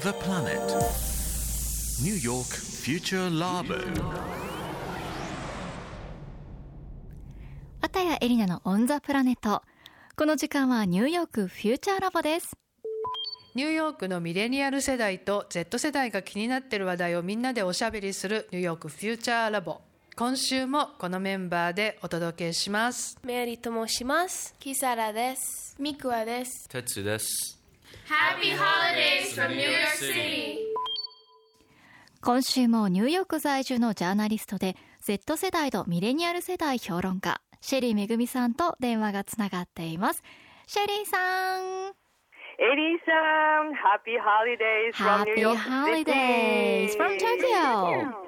the planet. New York Future Labo. 綿谷エリナのオンザプラネット。この時間はニューヨークフューチャーラボです。ニューヨークのミレニアル世代と Z 世代が気になっている話題をみんなでおしゃべりするニューヨークフューチャーラボ。今週もこのメンバーでお届けします。メアリーと申します。キサラです。ミクワです。哲です。Happy holidays from New York City! 今週もニューヨーク在住のジャーナリストで Z 世代とミレニアル世代評論家シェリーめぐみさんと電話がつながっていますシェリーさんエリーさん、Happy Holidays from New York Happy City! holidays from Tokyo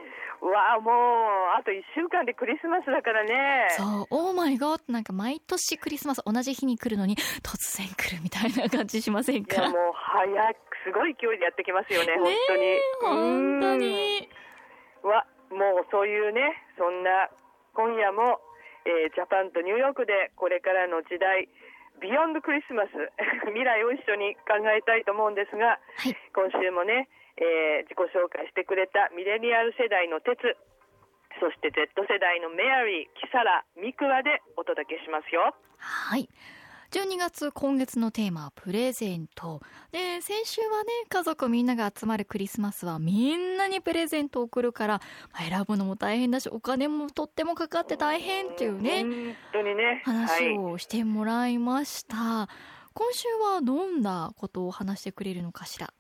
わあ、もう、あと1週間でクリスマスだからね。そうオーマイゴーなんか毎年クリスマス同じ日に来るのに突然来るみたいな感じしませんいや、かもう早く、すごい勢いでやってきますよね、本ね当に。え本当に。わ、もうそういうね、そんな、今夜も、えージャパンとニューヨークでこれからの時代、ビヨンドクリスマス、未来を一緒に考えたいと思うんですが、はい今週もね、えー自己紹介してくれたミレニアル世代の鉄そして Z 世代のメアリー、キサラ、ミクワでお届けしますよ。はい。12月今月のテーマはプレゼント。で先週はね家族みんなが集まるクリスマスはみんなにプレゼントを送るからまあ選ぶのも大変だしお金もとってもかかって大変っていうね本当にね。話はい、をしてもらいました、今週はどんなことを話してくれるのかしら？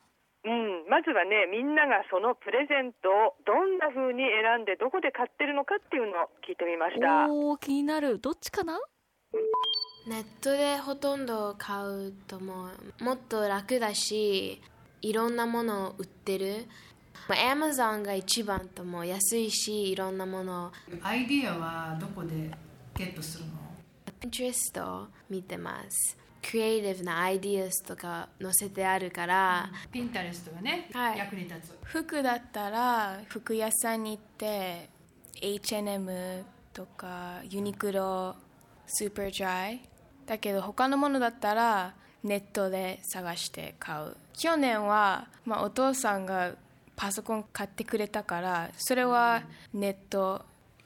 うん、まずはね、みんながそのプレゼントをどんな風に選んでどこで買ってるのかっていうのを聞いてみました。おー気になるどっちかな？ネットでほとんど買うとももっと楽だし、いろんなものを売ってる。まあ Amazon が一番とも安いし、いろんなものをアイディアはどこでゲットするの？Pinterest を見てます。クリエイティブなアイディアスとか載せてあるから、ピンタレストがね、はい。役に立つ。服だったら服屋さんに行って H&M とかユニクロスーパードライだけど他のものだったらネットで探して買う。去年は、まあ、お父さんがパソコン買ってくれたからそれはネット。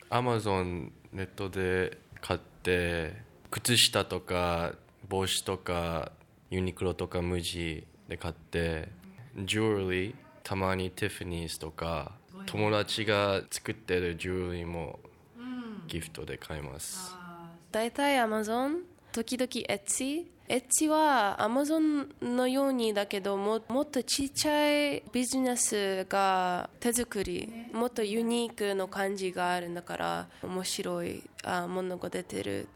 アマゾンネットで買って靴下とか帽子とかユニクロとか無地で買ってジュエリーたまにティファニーズとか友達が作ってるジュエリーもギフトで買います。大体 Amazon 時々 Etsy Etsy は Amazon のようにだけどももっとちっちゃいビジネスが手作りもっとユニークの感じがあるんだから面白いあものが出てる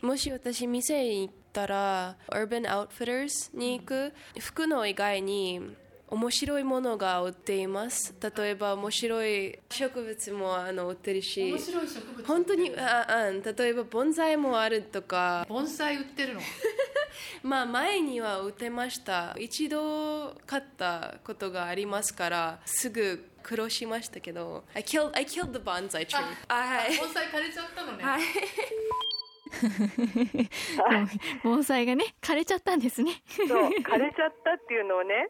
もし私店に行ったら Urban Outfitters に行く。服の以外に面白いものが売っています。例えば面白い植物もあの売ってるし面白い植物。本当にああ例えば盆栽もあるとか。盆栽売ってるの？まあ前には売ってました。一度買ったことがありますからすぐ苦労しましたけど。I killed, I killed the bonsai tree. あはい。盆栽枯れちゃったのね。はい 盆栽がね枯れちゃったんですねそう、枯れちゃったっていうのをね、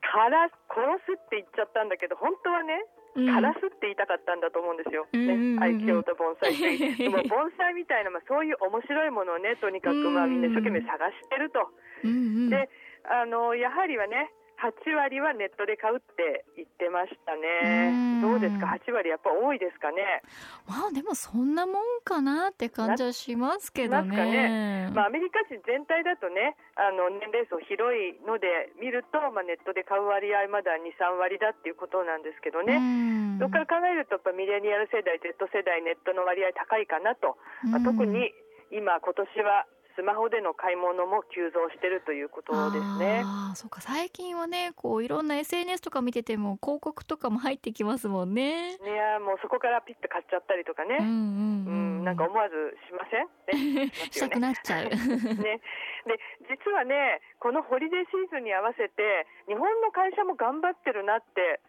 から殺すって言っちゃったんだけど、本当はね、うん枯らすって言いたかったんだと思うんですよ。ね、愛嬌と盆栽って。でも盆栽みたいな、まあ、そういう面白いものをね、とにかくまあみんな一生懸命探してると。で、あの、やはりはね、8割はネットで買うって言ってましたねうん。どうですか ?8 割やっぱ多いですかね？まあでもそんなもんかなって感じはしますけどねね。まあ、アメリカ人全体だとね、あの年齢層広いので見ると、まあ、ネットで買う割合まだ2、3割だっていうことなんですけどね。うんそこから考えると、やっぱミレニアル世代、Z 世代、ネットの割合高いかなと、まあうん特に今、今年はスマホでの買い物も急増してるということですね。ああそうか最近はねこういろんな SNS とか見てても広告とかも入ってきますもんね。いやもうそこからピッと買っちゃったりとかね、うんうんなんか思わずしません、ね、ししたくなっちゃう。ね、で実はね、このホリデーシーズンに合わせて、日本の会社も頑張ってるなって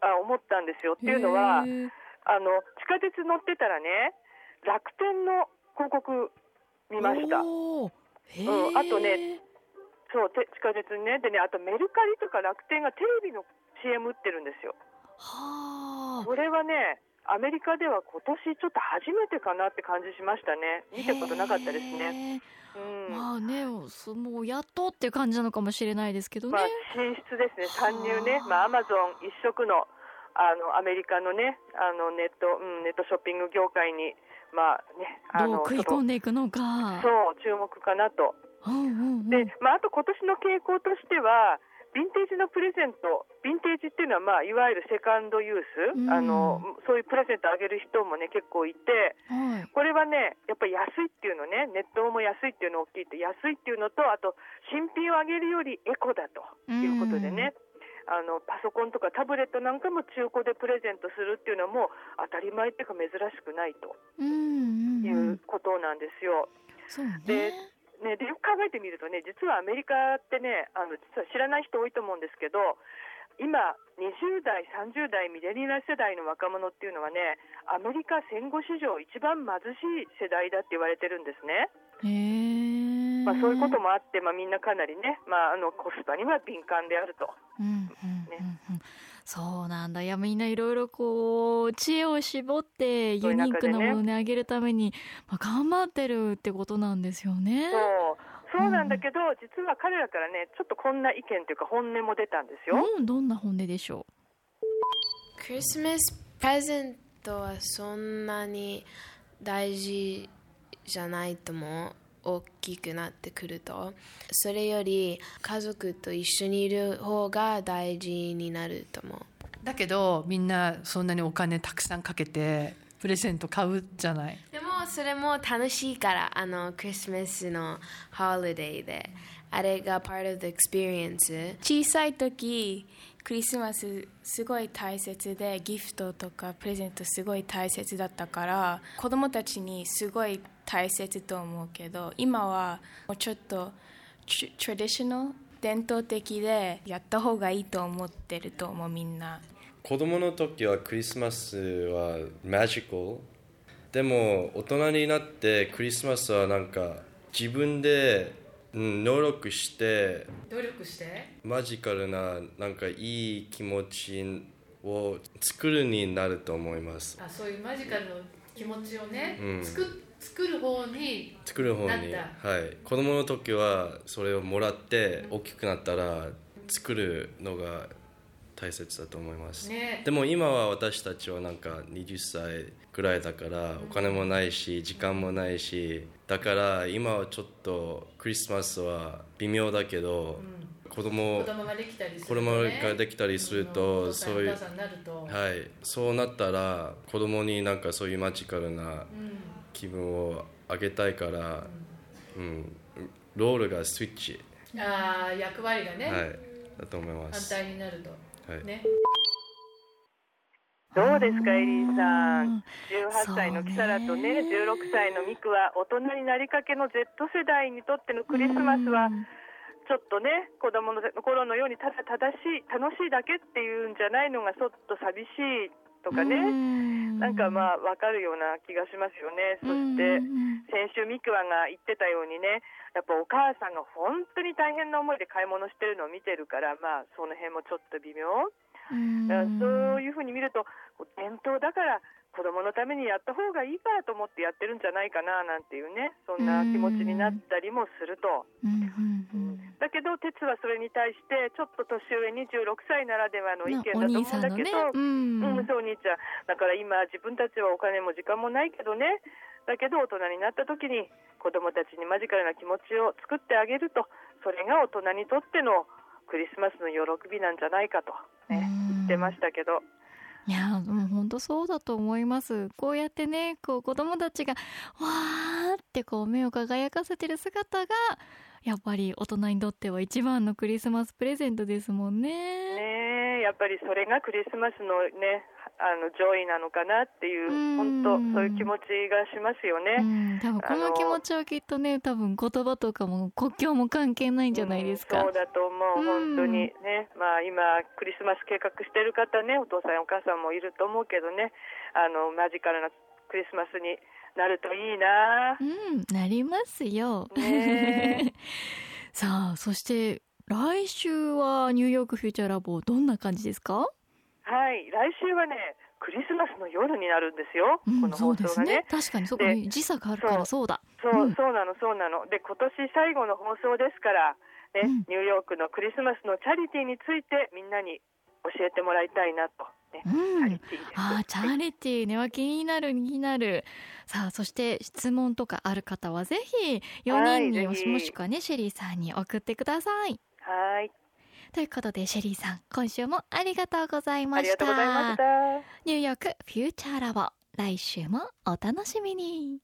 あ思ったんですよ。っていうのはあの地下鉄乗ってたらね、楽天の広告見ました。うんあとねそうて地下鉄にね。でねあとメルカリとか楽天がテレビの CM 売ってるんですよ。はあ。これはねアメリカでは今年ちょっと初めてかなって感じしましたね。見たことなかったですね、へうん。ーまあねそもうやっとっていう感じなのかもしれないですけどね、まあ、進出ですね、参入ね、まあ、アマゾン一色のあのアメリカのね、あのネット、うん、ネットショッピング業界に、まあね、あのどう食い込んでいくのか。そう、注目かなと。うんうんうん。で、まあ、あと今年の傾向としては、ヴィンテージのプレゼント、ヴィンテージっていうのは、まあ、いわゆるセカンドユース、うん。あのそういうプレゼントあげる人もね、結構いて、はい。これはね、やっぱり安いっていうのね、ネットも安いっていうの大きいって、安いっていうのと、あと、新品をあげるよりエコだということでね、あのパソコンとかタブレットなんかも中古でプレゼントするっていうのも当たり前っていうか珍しくないとうんうんいうことなんですよ。そうでねね、でよく考えてみるとね、実はアメリカってね、あの実は知らない人多いと思うんですけど、今、20代、30代、ミレニアル世代の若者っていうのはね、アメリカ戦後史上一番貧しい世代だって言われてるんですね。まあ、そういうこともあって、まあ、みんなかなりね、まあ、あのコスパには敏感であると。うんうんうん。うんそうなんだ。いやみんないろいろこう知恵を絞ってユニークなものをねあげるために、まあ、頑張ってるってことなんですよね。そう。そうなんだけど、実は彼らからね、ちょっとこんな意見というか、本音も出たんですよ。うん、どんな本音でしょクリスマスプレゼントはそんなに大事じゃないと思う大きくなってくると。それより家族と一緒にいる方が大事になると思う。だけどみんなそんなにお金たくさんかけてプレゼント買うじゃない。でもそれも楽しいからあのクリスマスのホリデーであれが part of the experience 小さい時クリスマスすごい大切でギフトとかプレゼントすごい大切だったから子供たちにすごい大切と思うけど今はもうちょっとトラディショナル伝統的でやった方がいいと思ってると思うみんな。子供の時はクリスマスはマジカルでも大人になってクリスマスはなんか自分で、うん、能力して努力して？マジカルななんかいい気持ちを作るになると思います。あそういうマジカルの気持ちをね、うん。作作る方に作る方にはい。子供の時はそれをもらって大きくなったら作るのが大切だと思います、ね。でも今は私たちはなんか20歳くらいだからお金もないし時間もないしだから今はちょっとクリスマスは微妙だけど、子供子供ができたりすると、子供ができたりするとうん。そういうはい。そうなったら子供になんかそういうマジカルな気分をあげたいから、うん、ロールがスイッチ、ああ役割がね、はい、だと思いま反す。対になると、はい。ねどうですか、エリーさうんん。18歳のキサラとね16歳のミクは、大人になりかけの Z 世代にとってのクリスマスは、ちょっとね、子供の頃のようにただ正しい、楽しいだけっていうんじゃないのがちょっと寂しいとかね、なんかまあ、わかるような気がしますよね。そして、先週ミクワが言ってたようにね、やっぱお母さんが本当に大変な思いで買い物してるのを見てるから、まあ、その辺もちょっと微妙。だからそういうふうに見ると、伝統だから子供のためにやった方がいいからと思ってやってるんじゃないかななんていうね、そんな気持ちになったりもすると。だけど、鉄はそれに対して、ちょっと年上26歳ならではの意見だと思うんだけど、うん。うん、そう、お兄ちゃん。だから今、自分たちはお金も時間もないけどね、だけど大人になった時に子供たちにマジカルな気持ちを作ってあげると、それが大人にとってのクリスマスの喜びなんじゃないかと、ね、言ってましたけど。いやもう本当そうだと思いますこうやってねこう子供たちがわーってこう目を輝かせてる姿がやっぱり大人にとっては一番のクリスマスプレゼントですもんね。ねえやっぱりそれがクリスマスのねあの joy なのかなっていううん本当そういう気持ちがしますよね。うん、多分この気持ちはきっとね多分言葉とかも国境も関係ないんじゃないですか。そうだと思う、うん本当にね、まあ、今、クリスマス計画してる方ね、お父さん、お母さんもいると思うけどね、あのマジカルなクリスマスになるといいなう。ん、なりますよ。ね さあそして来週はニューヨークフューチャーラボどんな感じですか？はい、来週はね、クリスマスの夜になるんですよ、うんこの放送がね。ね。確かに。そこに時差があるからそう。だ。そう、うん。そうなの、そうなの。で、今年最後の放送ですから、ね、うん。ニューヨークのクリスマスのチャリティーについてみんなに教えてもらいたいなと。ね、うん。あーチャリティーね。は気になる気になる。さあそして質問とかある方はぜひ4人に、はいぜひ。もしくはねシェリーさんに送ってください。はい、ということでシェリーさん今週もありがとうございあましたりがとうございました。ニューヨークフューチャーラボ来週もお楽しみに